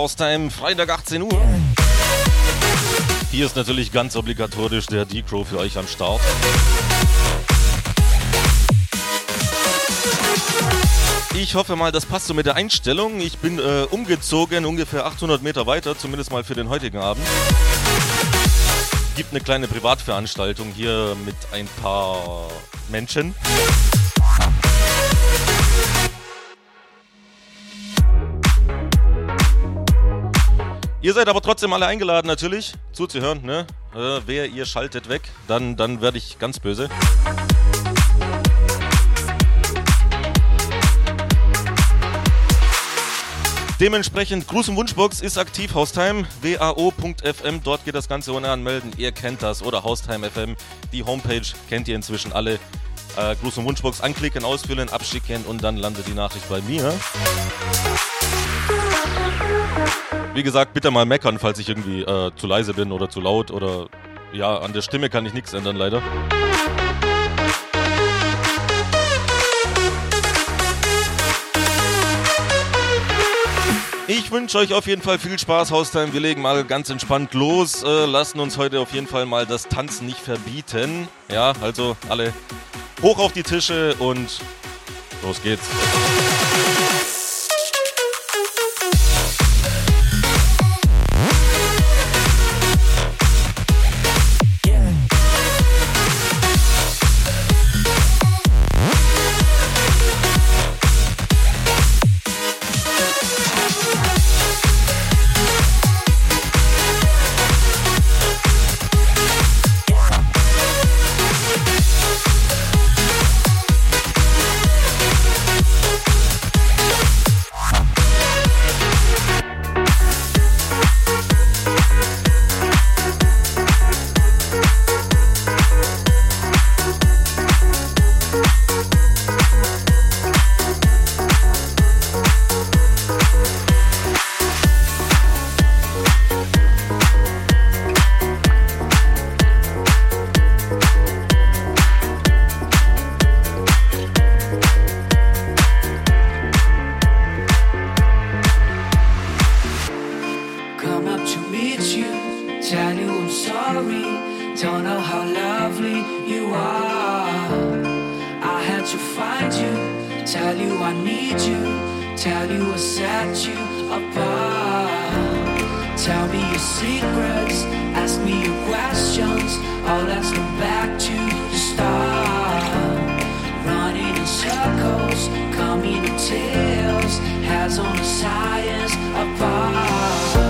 Haustime, Freitag 18 Uhr. Hier ist natürlich ganz obligatorisch der D-Crow für euch am Start. Ich hoffe mal, das passt so mit der Einstellung. Ich bin äh, umgezogen, ungefähr 800 Meter weiter, zumindest mal für den heutigen Abend. Gibt eine kleine Privatveranstaltung hier mit ein paar Menschen. Ihr seid aber trotzdem alle eingeladen, natürlich, zuzuhören, ne? Äh, wer ihr schaltet weg, dann, dann werde ich ganz böse. Dementsprechend Gruß und Wunschbox ist aktiv, Haustime, wao.fm, dort geht das Ganze ohne anmelden, ihr kennt das, oder Haustime FM, die Homepage kennt ihr inzwischen alle. Äh, Gruß und Wunschbox anklicken, ausfüllen, abschicken und dann landet die Nachricht bei mir. Wie gesagt, bitte mal meckern, falls ich irgendwie äh, zu leise bin oder zu laut oder ja, an der Stimme kann ich nichts ändern, leider. Ich wünsche euch auf jeden Fall viel Spaß, Haustime. Wir legen mal ganz entspannt los. Äh, lassen uns heute auf jeden Fall mal das Tanzen nicht verbieten. Ja, also alle hoch auf die Tische und los geht's. to meet you, tell you I'm sorry. Don't know how lovely you are. I had to find you, tell you I need you, tell you I set you apart. Tell me your secrets, ask me your questions. Oh, let's go back to the start running in circles, coming in tales, has on the science apart.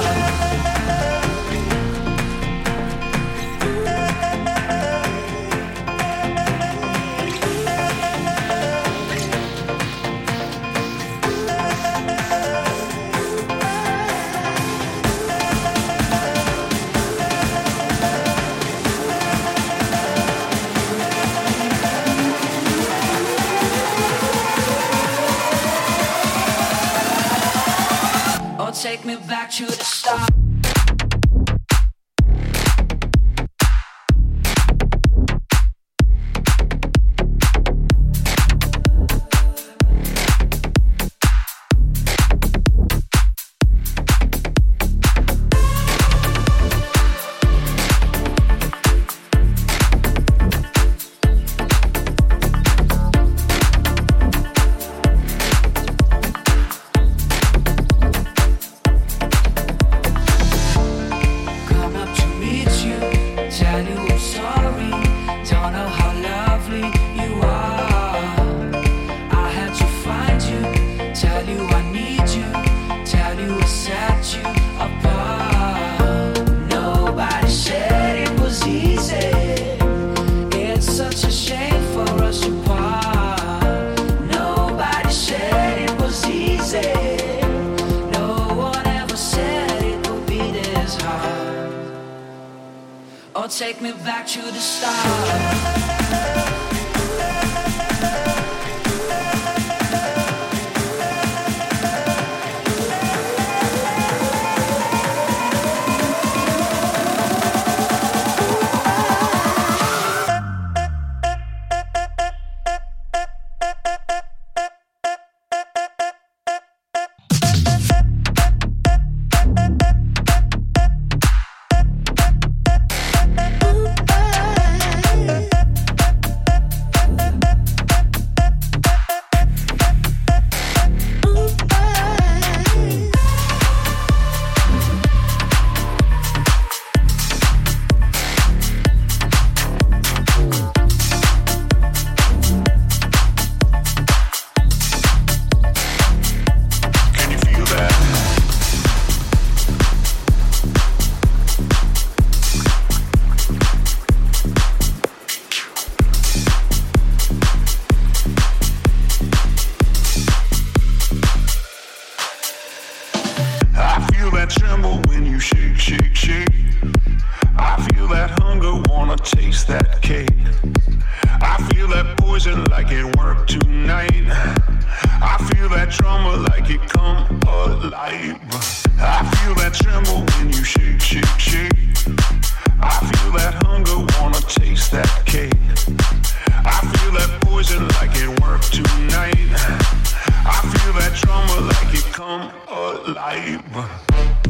you to stop. buzzing like it worked tonight. I feel that drama like it come alive. I feel that tremble when you shake, shake, shake. I feel that hunger, wanna taste that cake. I feel that poison like it worked tonight. I feel that drama like it come alive.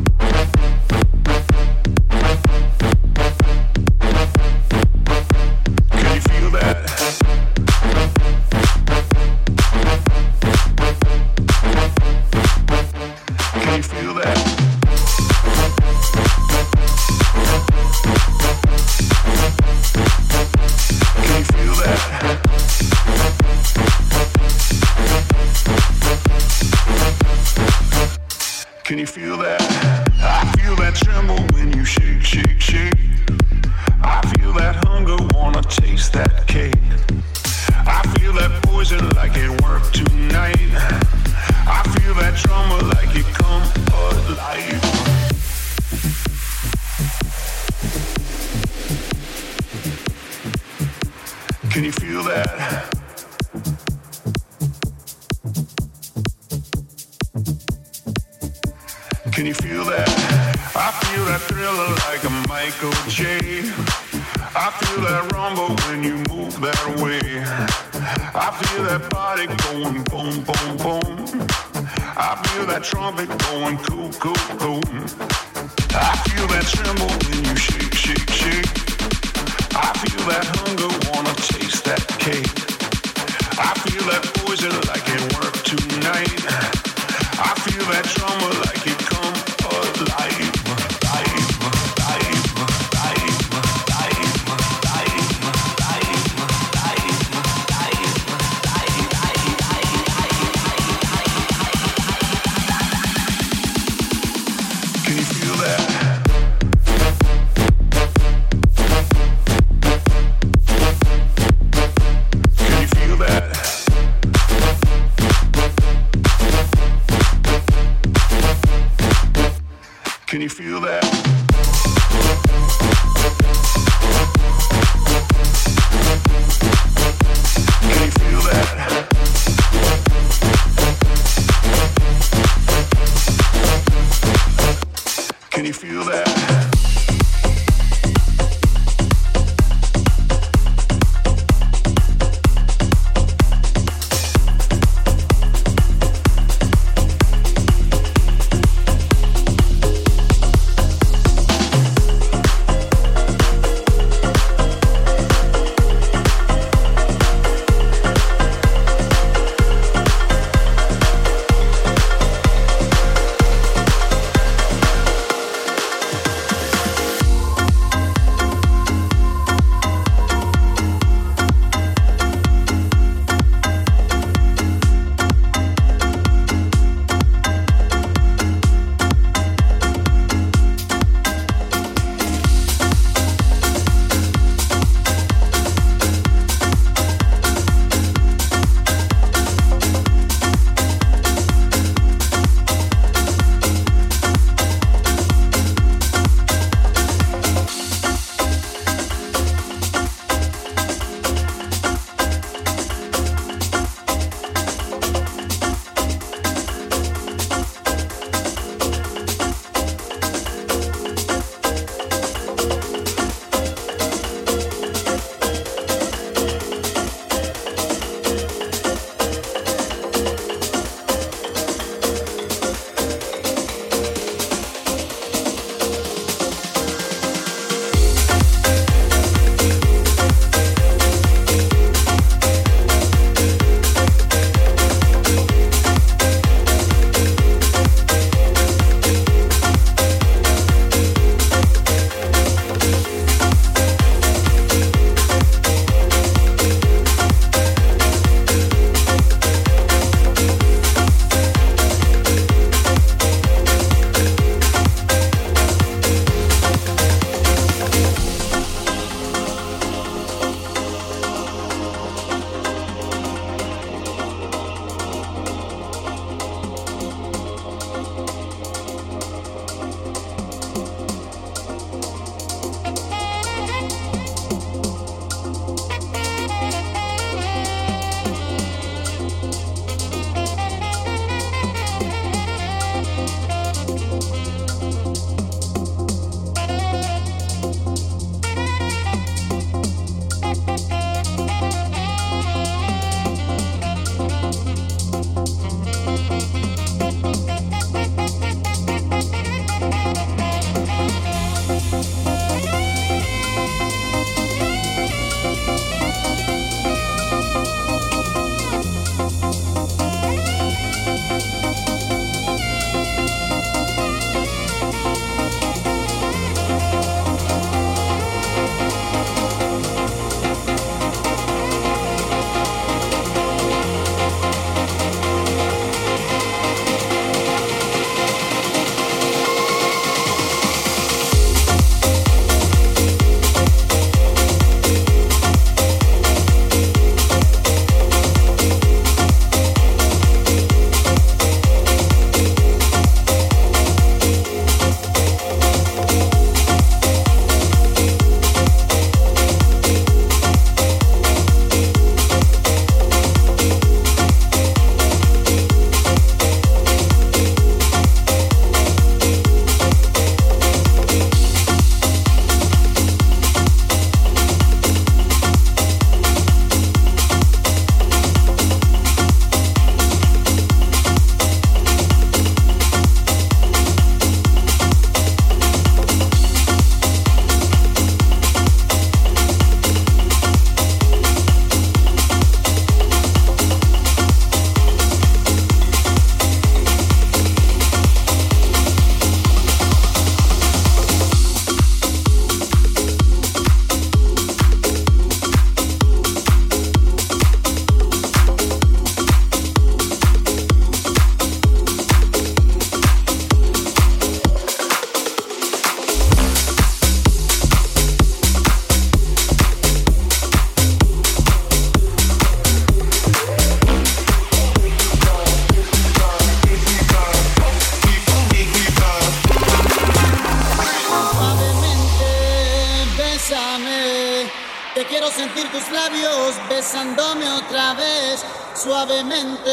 Quiero sentir tus labios besándome otra vez, suavemente,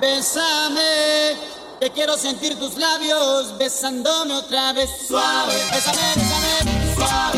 bésame. Te quiero sentir tus labios besándome otra vez, suave, bésame, bésame, suave,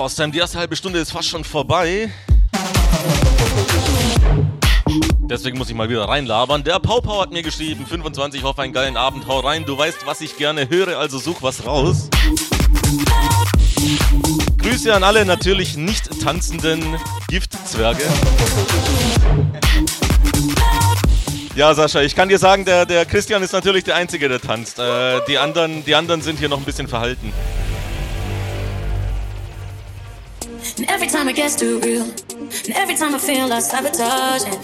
Ostheim, die erste halbe Stunde ist fast schon vorbei. Deswegen muss ich mal wieder reinlabern. Der Paupau hat mir geschrieben, 25, hoffe einen geilen Abend, hau rein. Du weißt, was ich gerne höre, also such was raus. Grüße an alle natürlich nicht tanzenden Giftzwerge. Ja, Sascha, ich kann dir sagen, der, der Christian ist natürlich der Einzige, der tanzt. Äh, die, anderen, die anderen sind hier noch ein bisschen verhalten. Time it gets too real, and every time I feel like sabotaging,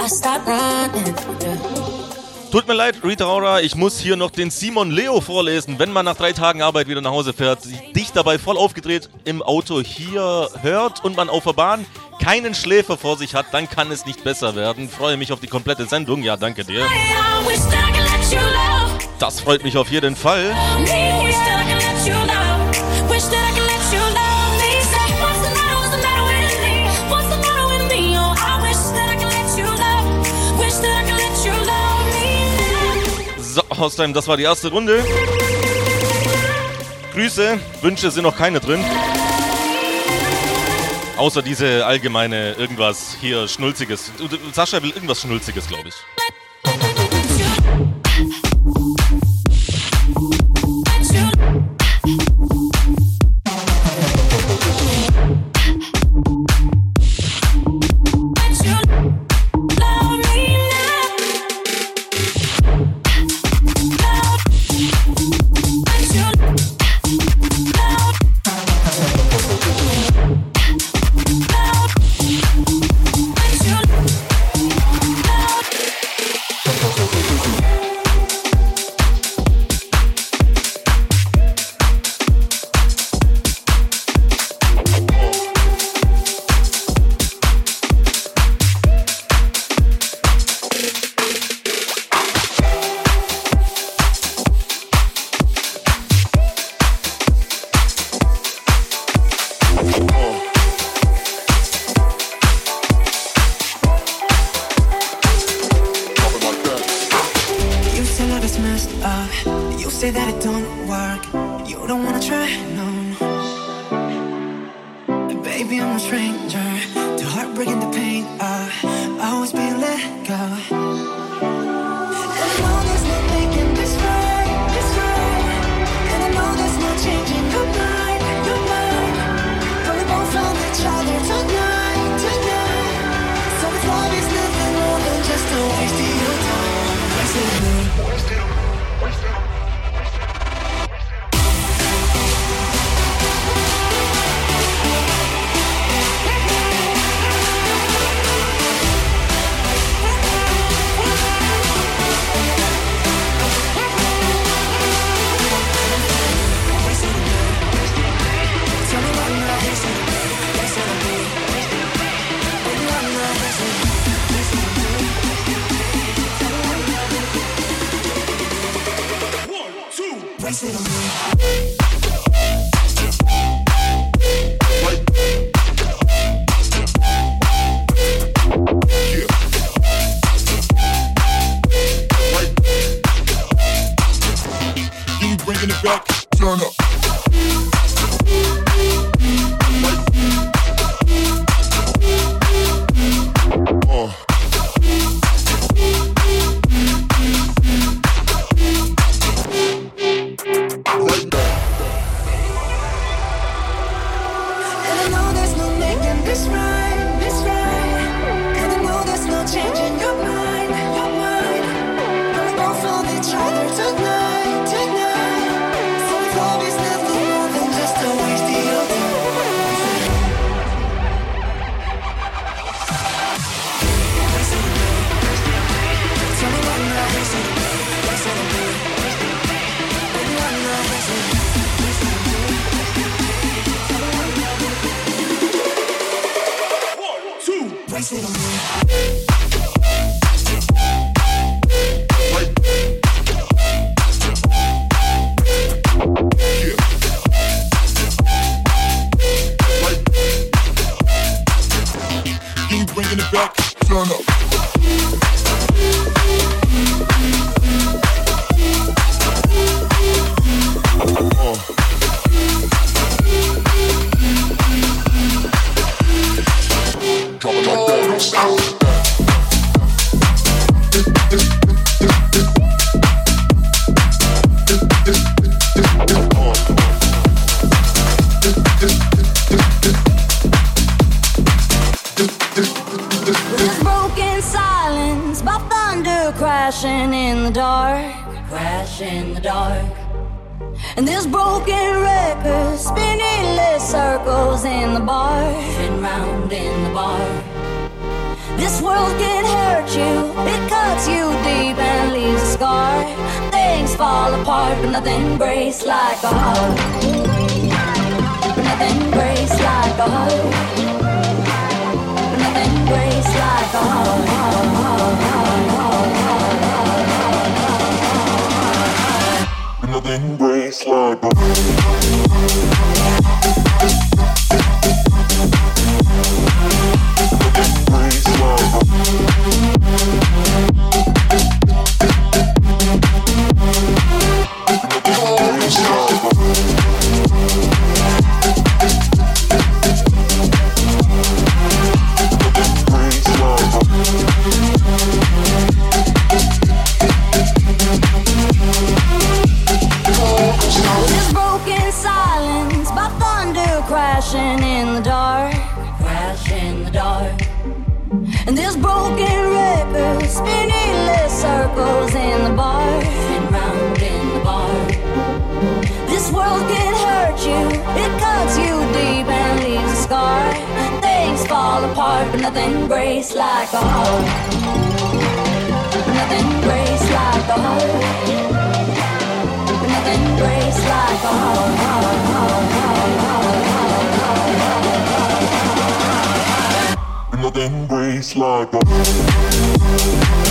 I start running. Yeah. Tut mir leid, Rita Ora, ich muss hier noch den Simon Leo vorlesen. Wenn man nach drei Tagen Arbeit wieder nach Hause fährt, dich dabei voll aufgedreht im Auto hier hört und man auf der Bahn keinen Schläfer vor sich hat, dann kann es nicht besser werden. Freue mich auf die komplette Sendung. Ja, danke dir. I I Das freut mich auf jeden Fall. Love me. So, Hausheim, das war die erste Runde. Grüße, Wünsche sind noch keine drin. Außer diese allgemeine irgendwas hier Schnulziges. Du- Sascha will irgendwas Schnulziges, glaube ich. no, no. In the dark. And this broken record spinning endless circles in the bar, spin round in the bar. This world can hurt you, it cuts you deep and leaves a scar. Things fall apart, but nothing breaks like a heart. But nothing breaks like a heart. Nothing breaks like a Nothing sliding brain. Nothing breaks like a heart. Nothing breaks like a heart. Nothing breaks like a heart. Nothing breaks like a breaks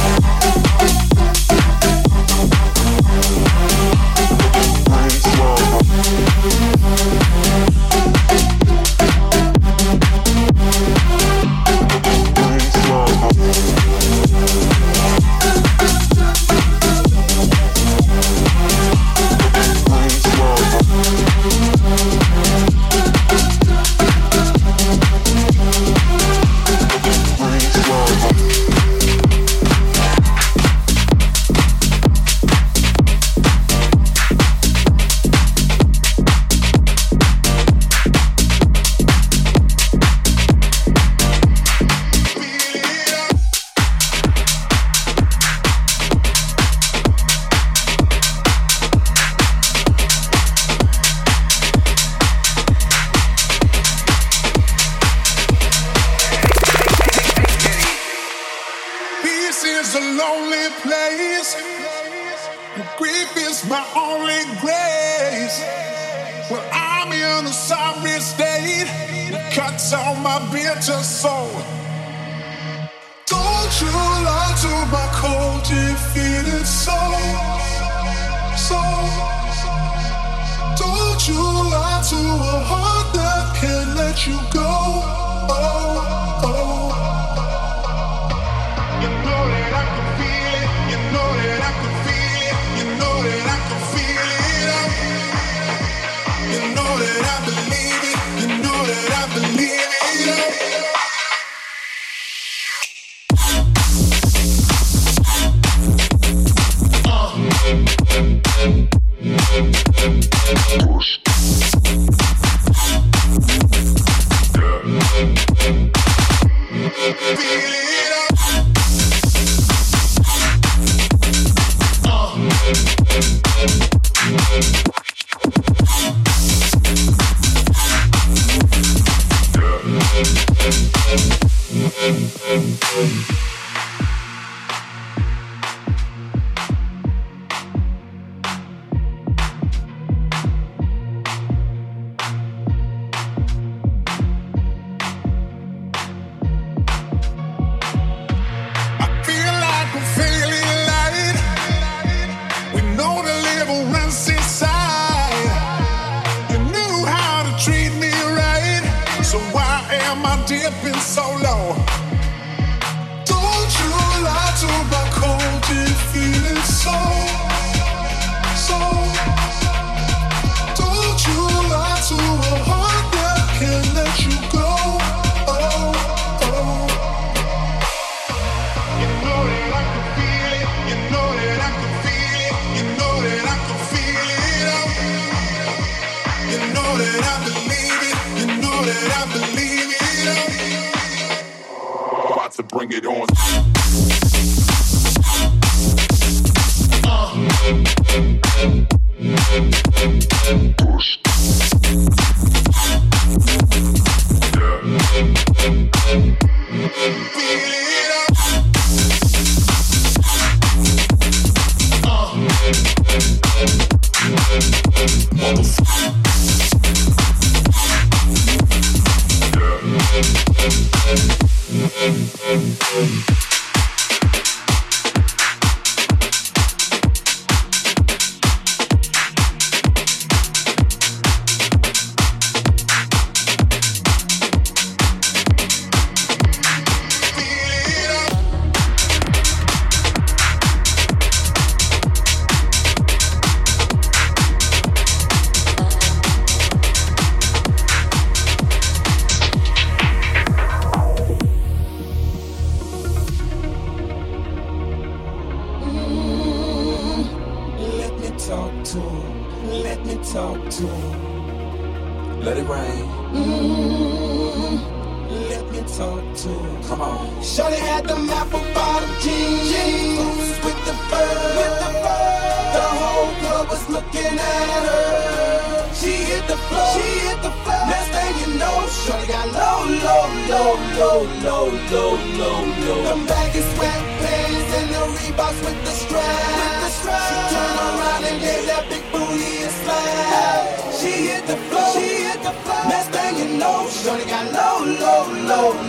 you go.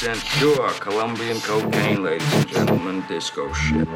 cent pure Colombian cocaine, ladies and gentlemen, disco shit.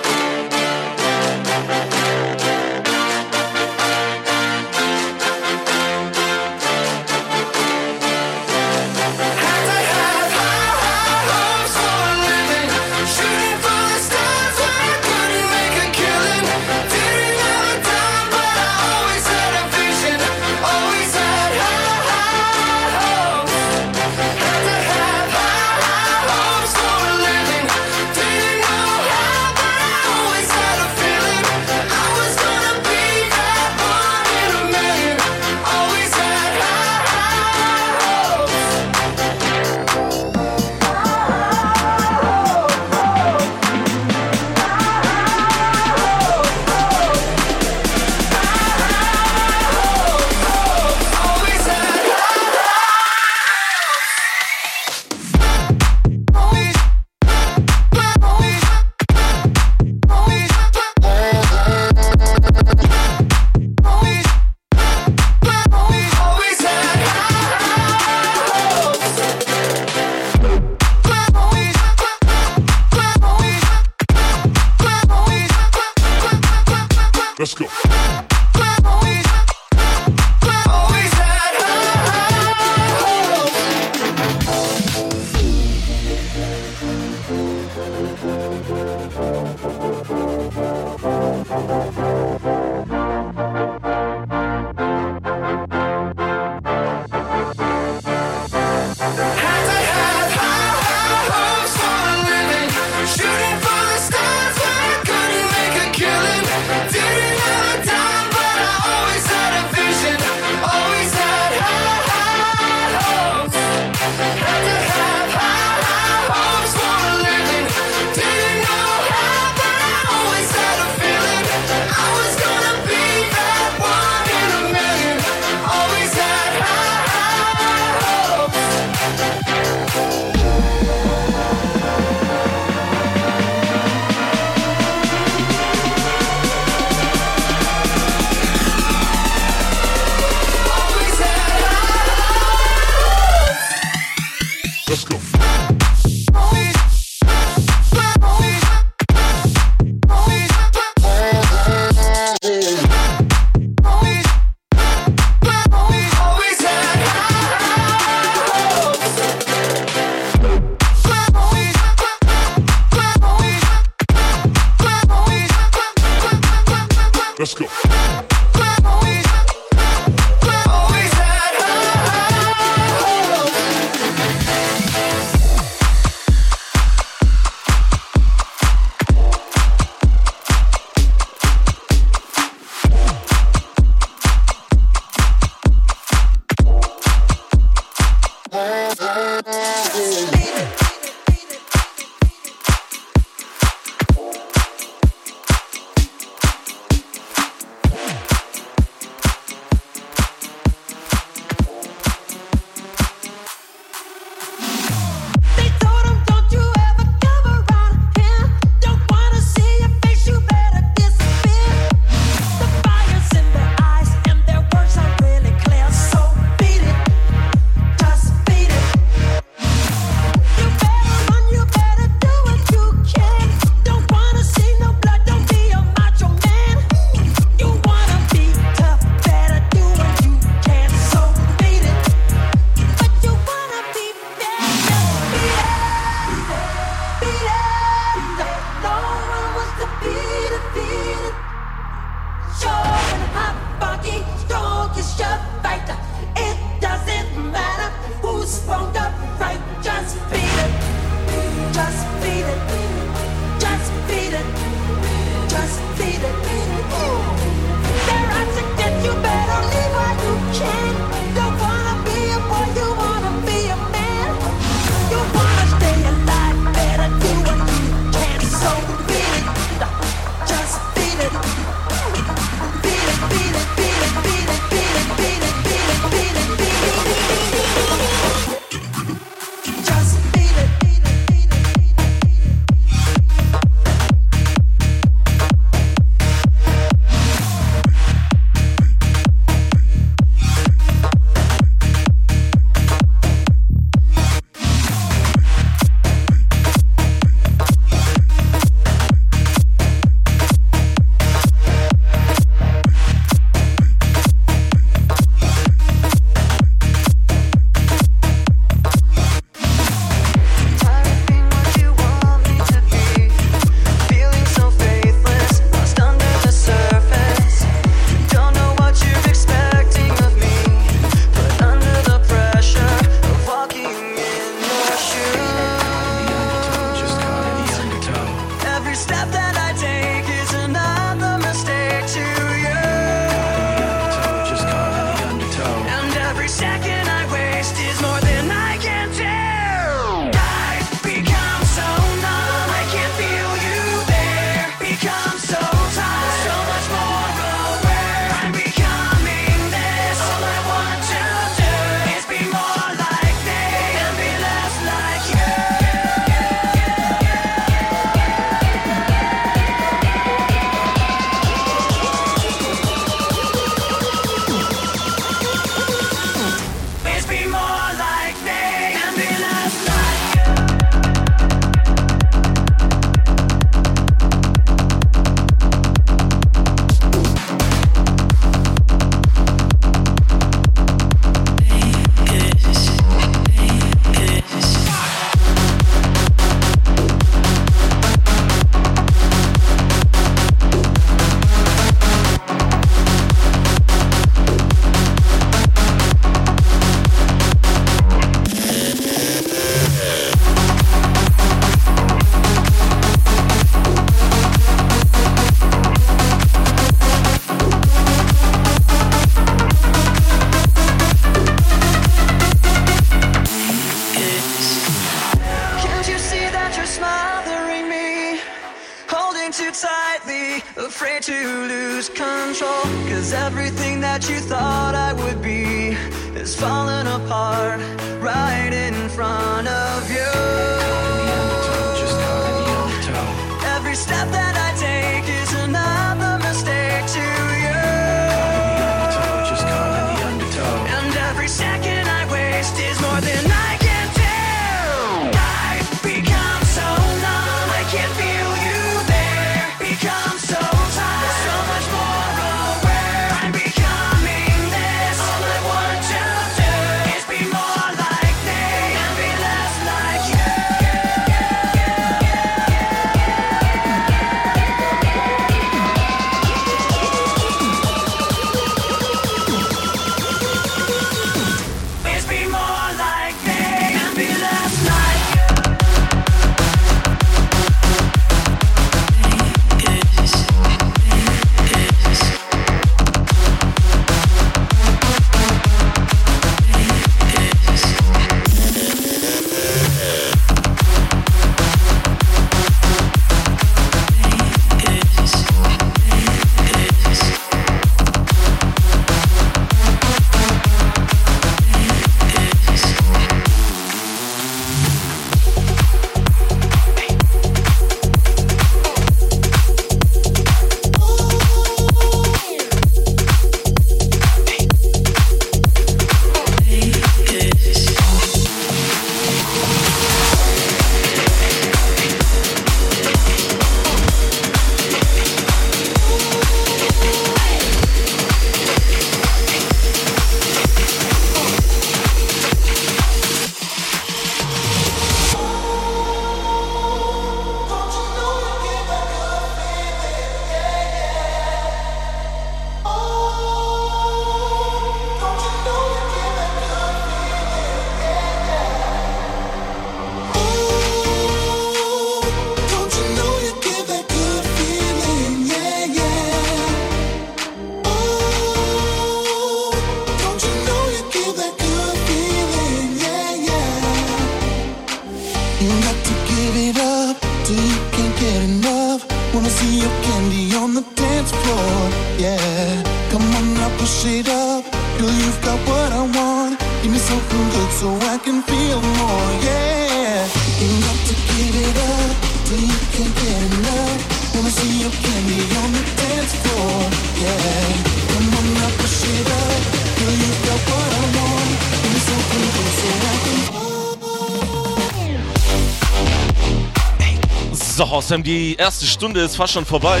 Potsdam, die erste Stunde ist fast schon vorbei.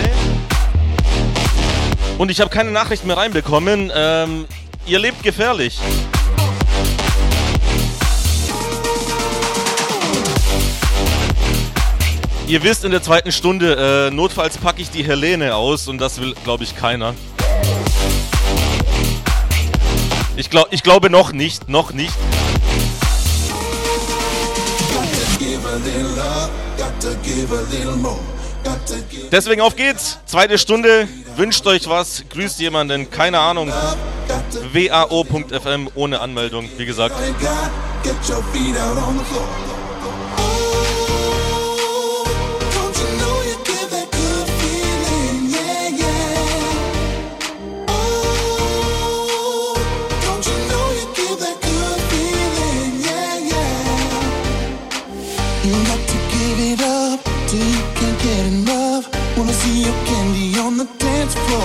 Und ich habe keine Nachricht mehr reinbekommen. Ähm, ihr lebt gefährlich. Ihr wisst in der zweiten Stunde, äh, notfalls packe ich die Helene aus und das will, glaube ich, keiner. Ich, glaub, ich glaube noch nicht, noch nicht. Give a. Deswegen auf geht's. Zweite Stunde. Wünscht euch was. Grüßt jemanden. Keine Ahnung. wao.fm ohne Anmeldung. Wie gesagt. Mm-hmm.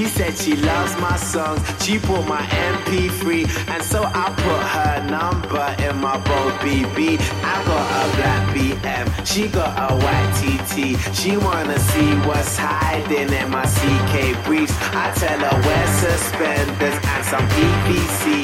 She said she loves my songs. She bought my MP3, and so I put her number in my bold BB. I got a black BM, she got a white TT. She wanna see what's hiding in my CK briefs. I tell her wear suspenders and some PVC.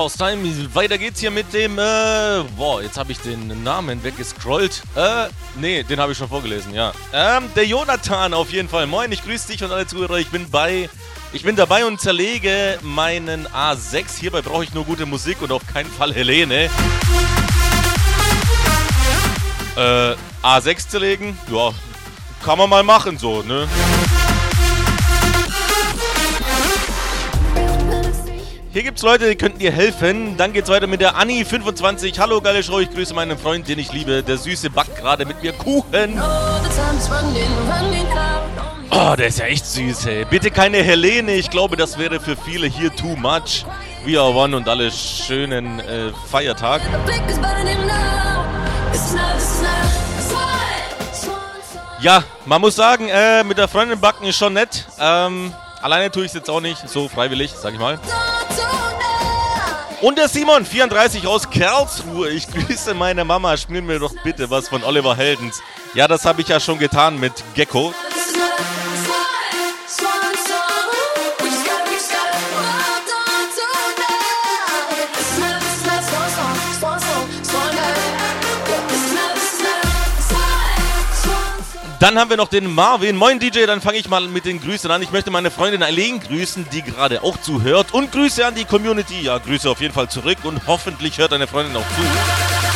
So, Haustime, weiter geht's hier mit dem, äh, boah, jetzt habe ich den Namen weggescrollt. Äh, nee, den habe ich schon vorgelesen, ja. Ähm, der Jonathan auf jeden Fall. Moin, ich grüße dich und alle Zuhörer. Ich bin bei, ich bin dabei und zerlege meinen A6. Hierbei brauche ich nur gute Musik und auf keinen Fall Helene. Äh, A6 zerlegen? Ja, kann man mal machen so, ne? Hier gibt's Leute, die könnten dir helfen. Dann geht's weiter mit der Anni25. Hallo, geile Show. Ich grüße meinen Freund, den ich liebe. Der Süße backt gerade mit mir Kuchen. Oh, der ist ja echt süß, ey. Bitte keine Helene. Ich glaube, das wäre für viele hier too much. We are one und alle schönen äh, Feiertag. Ja, man muss sagen, äh, mit der Freundin backen ist schon nett. Ähm, alleine tue ich es jetzt auch nicht. So freiwillig, sag ich mal. Und der Simon, 34 aus Karlsruhe. Ich grüße meine Mama. Spiel mir doch bitte was von Oliver Heldens. Ja, das habe ich ja schon getan mit Gecko. Dann haben wir noch den Marvin. Moin DJ, dann fange ich mal mit den Grüßen an. Ich möchte meine Freundin Eileen grüßen, die gerade auch zuhört. Und Grüße an die Community. Ja, Grüße auf jeden Fall zurück. Und hoffentlich hört deine Freundin auch zu.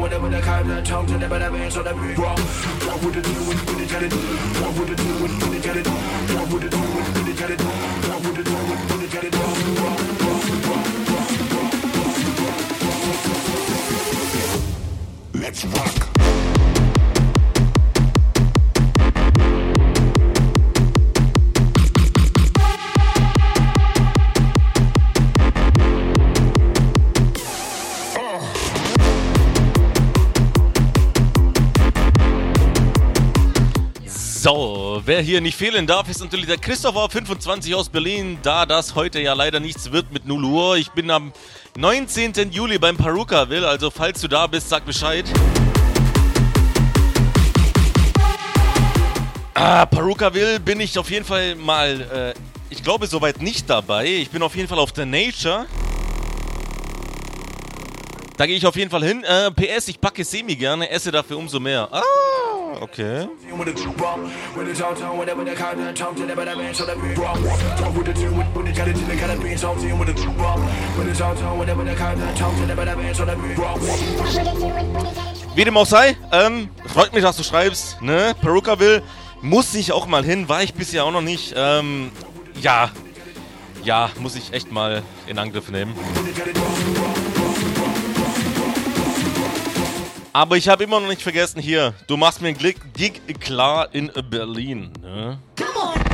whatever the cops to, wrong. What would it do when you it? What would it do when you it? What would it do when you it? What would it do when you it? Wrong, wrong, wrong, wrong, wrong, wrong, wrong, wrong, wrong. Let's rock. Wer hier nicht fehlen darf, ist natürlich der Christopher 25 aus Berlin, da das heute ja leider nichts wird mit 0 Uhr. Ich bin am 19. Juli beim Perukaville, also falls du da bist, sag Bescheid. Ah, Perukaville bin ich auf jeden Fall mal, äh, ich glaube soweit nicht dabei. Ich bin auf jeden Fall auf der Nature. Da gehe ich auf jeden Fall hin. Äh, PS, ich packe Semi gerne, esse dafür umso mehr. Ah, okay. Wie dem auch sei, ähm, freut mich, dass du schreibst, ne? Peruka will, muss ich auch mal hin, war ich bisher auch noch nicht. Ähm, ja, ja, muss ich echt mal in Angriff nehmen. Aber ich habe immer noch nicht vergessen hier, du machst mir einen Gig, klar in Berlin, ne? Oh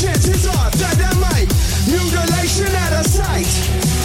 Chances are might. Mutilation out of sight.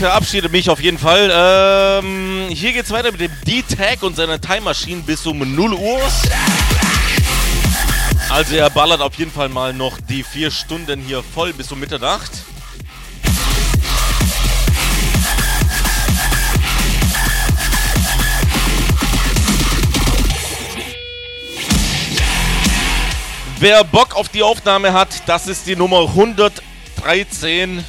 Verabschiede mich auf jeden Fall. Ähm, hier geht's weiter mit dem D-Tag und seiner Time Machine bis um 0 Uhr. Also er ballert auf jeden Fall mal noch die vier Stunden hier voll bis um Mitternacht. Wer Bock auf die Aufnahme hat, das ist die Nummer 113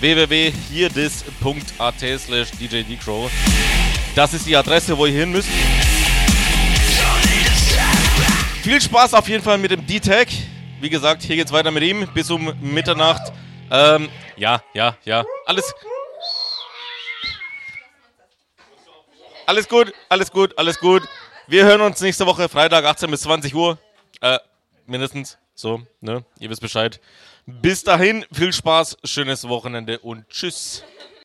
www.hierdis.at slash djdcrow. Das ist die Adresse, wo ihr hin müsst. Viel Spaß auf jeden Fall mit dem D-Tag. Wie gesagt, hier geht's weiter mit ihm bis um Mitternacht. Ähm, ja, ja, ja. Alles. Alles gut, alles gut, alles gut. Wir hören uns nächste Woche Freitag 18 bis 20 Uhr. Äh, mindestens. So, ne? Ihr wisst Bescheid. Bis dahin, viel Spaß, schönes Wochenende und tschüss.